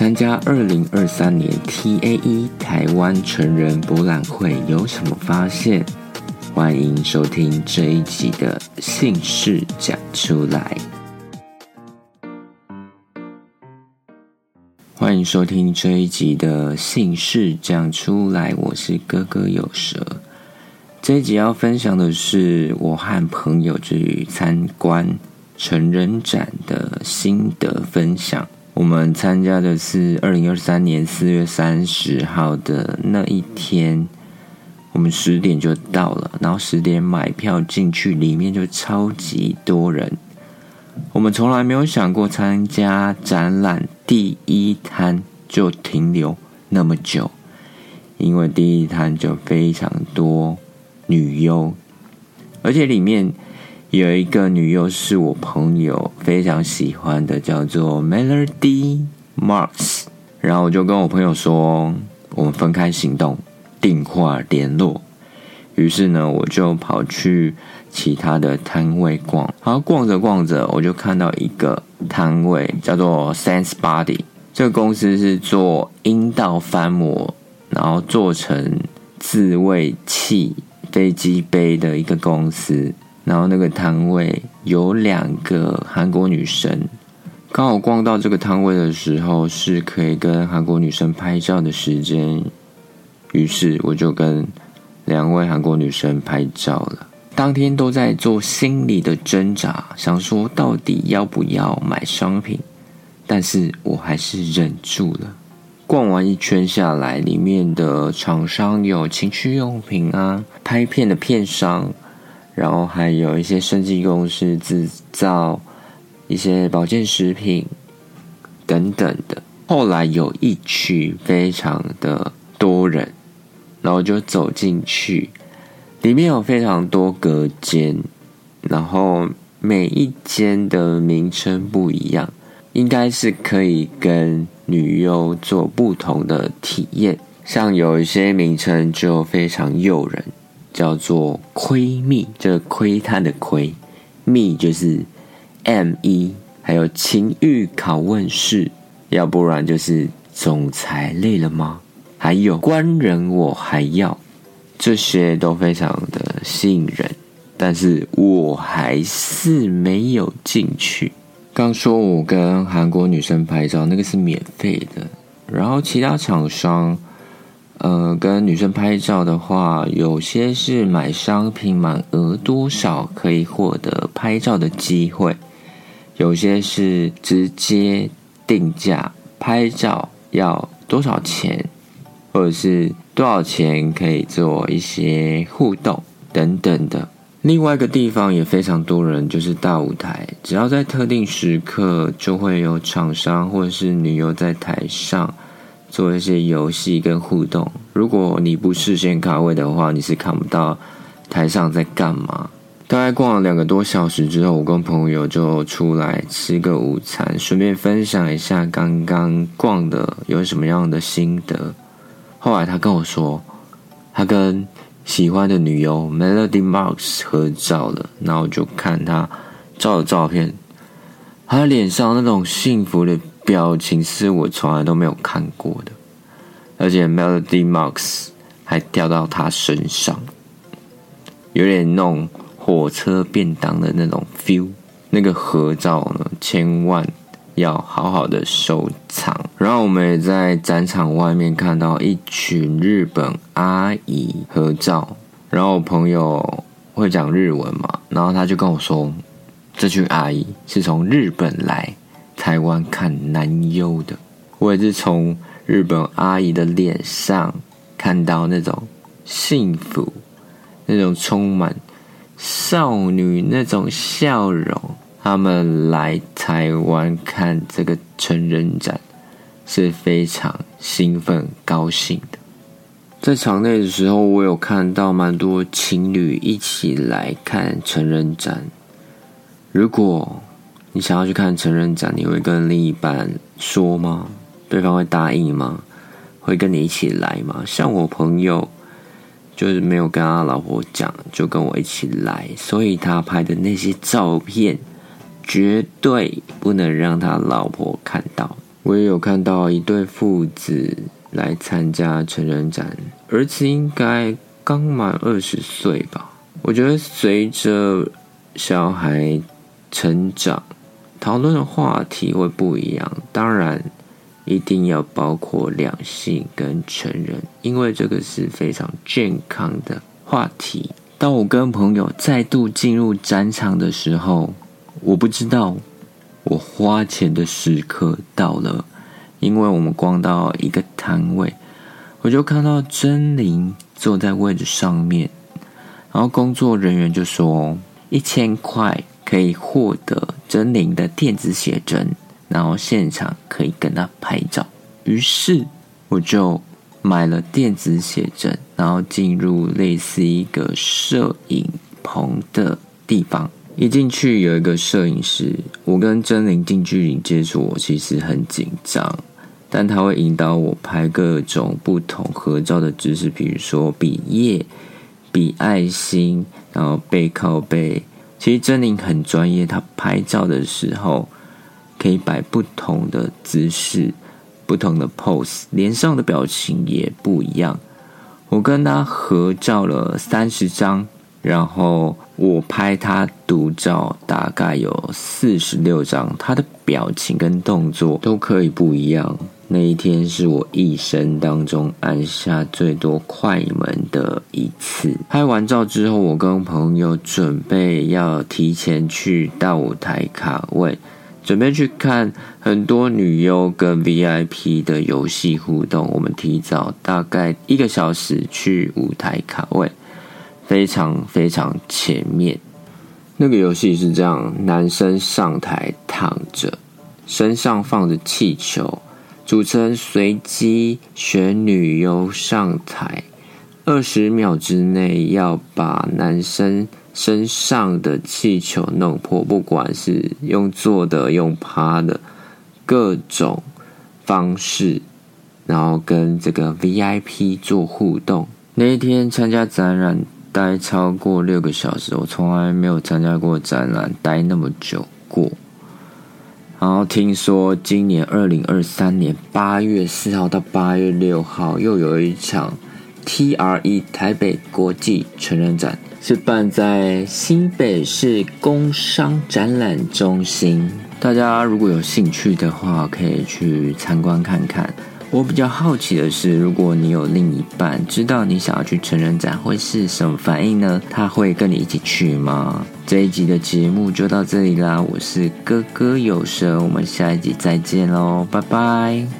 参加二零二三年 TAE 台湾成人博览会有什么发现？欢迎收听这一集的姓氏讲出来。欢迎收听这一集的姓氏讲出来，我是哥哥有舌。这一集要分享的是我和朋友去参观成人展的心得分享。我们参加的是二零二三年四月三十号的那一天，我们十点就到了，然后十点买票进去，里面就超级多人。我们从来没有想过参加展览第一摊就停留那么久，因为第一摊就非常多女优，而且里面。有一个女优是我朋友非常喜欢的，叫做 Melody Marks。然后我就跟我朋友说，我们分开行动，电话联络。于是呢，我就跑去其他的摊位逛。然后逛着逛着，我就看到一个摊位叫做 Sense Body。这个公司是做阴道翻模，然后做成自慰器、飞机杯的一个公司。然后那个摊位有两个韩国女生，刚好逛到这个摊位的时候是可以跟韩国女生拍照的时间，于是我就跟两位韩国女生拍照了。当天都在做心理的挣扎，想说到底要不要买商品，但是我还是忍住了。逛完一圈下来，里面的厂商有情趣用品啊，拍片的片商。然后还有一些生技公司制造一些保健食品等等的。后来有一区非常的多人，然后就走进去，里面有非常多隔间，然后每一间的名称不一样，应该是可以跟女优做不同的体验。像有一些名称就非常诱人。叫做窥蜜，这个窥探的窥，密就是 M 一，还有情欲拷问室，要不然就是总裁累了吗？还有官人我还要，这些都非常的吸引人，但是我还是没有进去。刚说我跟韩国女生拍照，那个是免费的，然后其他厂商。呃，跟女生拍照的话，有些是买商品满额多少可以获得拍照的机会，有些是直接定价拍照要多少钱，或者是多少钱可以做一些互动等等的。另外一个地方也非常多人，就是大舞台，只要在特定时刻，就会有厂商或者是女优在台上。做一些游戏跟互动。如果你不事先卡位的话，你是看不到台上在干嘛。大概逛了两个多小时之后，我跟朋友就出来吃个午餐，顺便分享一下刚刚逛的有什么样的心得。后来他跟我说，他跟喜欢的女优 Melody Marks 合照了，然后就看他照的照片，他脸上那种幸福的。表情是我从来都没有看过的，而且 Melody Marks 还掉到他身上，有点那种火车便当的那种 feel。那个合照呢，千万要好好的收藏。然后我们也在展场外面看到一群日本阿姨合照，然后我朋友会讲日文嘛，然后他就跟我说，这群阿姨是从日本来。台湾看男优的，我也是从日本阿姨的脸上看到那种幸福，那种充满少女那种笑容。他们来台湾看这个成人展是非常兴奋高兴的。在场内的时候，我有看到蛮多情侣一起来看成人展。如果你想要去看成人展，你会跟另一半说吗？对方会答应吗？会跟你一起来吗？像我朋友就是没有跟他老婆讲，就跟我一起来，所以他拍的那些照片绝对不能让他老婆看到，我也有看到一对父子来参加成人展，儿子应该刚满二十岁吧。我觉得随着小孩成长，讨论的话题会不一样。当然，一定要包括两性跟成人，因为这个是非常健康的话题。当我跟朋友再度进入展场的时候，我不知道我花钱的时刻到了，因为我们逛到一个摊位，我就看到真灵坐在位置上面。然后工作人员就说一千块可以获得真灵的电子写真，然后现场可以跟他拍照。于是我就买了电子写真，然后进入类似一个摄影棚的地方。一进去有一个摄影师，我跟真灵近距离接触，我其实很紧张，但他会引导我拍各种不同合照的姿势，比如说比耶。比爱心，然后背靠背。其实真灵很专业，他拍照的时候可以摆不同的姿势、不同的 pose，脸上的表情也不一样。我跟他合照了三十张，然后我拍他独照大概有四十六张，他的表情跟动作都可以不一样。那一天是我一生当中按下最多快门的一次。拍完照之后，我跟朋友准备要提前去大舞台卡位，准备去看很多女优跟 VIP 的游戏互动。我们提早大概一个小时去舞台卡位，非常非常前面。那个游戏是这样：男生上台躺着，身上放着气球。主持人随机选女优上台，二十秒之内要把男生身上的气球弄破，不管是用坐的、用趴的，各种方式，然后跟这个 VIP 做互动。那一天参加展览待超过六个小时，我从来没有参加过展览待那么久过。然后听说今年二零二三年八月四号到八月六号又有一场 TRE 台北国际成人展，是办在新北市工商展览中心。大家如果有兴趣的话，可以去参观看看。我比较好奇的是，如果你有另一半，知道你想要去成人展，会是什么反应呢？他会跟你一起去吗？这一集的节目就到这里啦，我是哥哥有舌，我们下一集再见喽，拜拜。